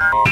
you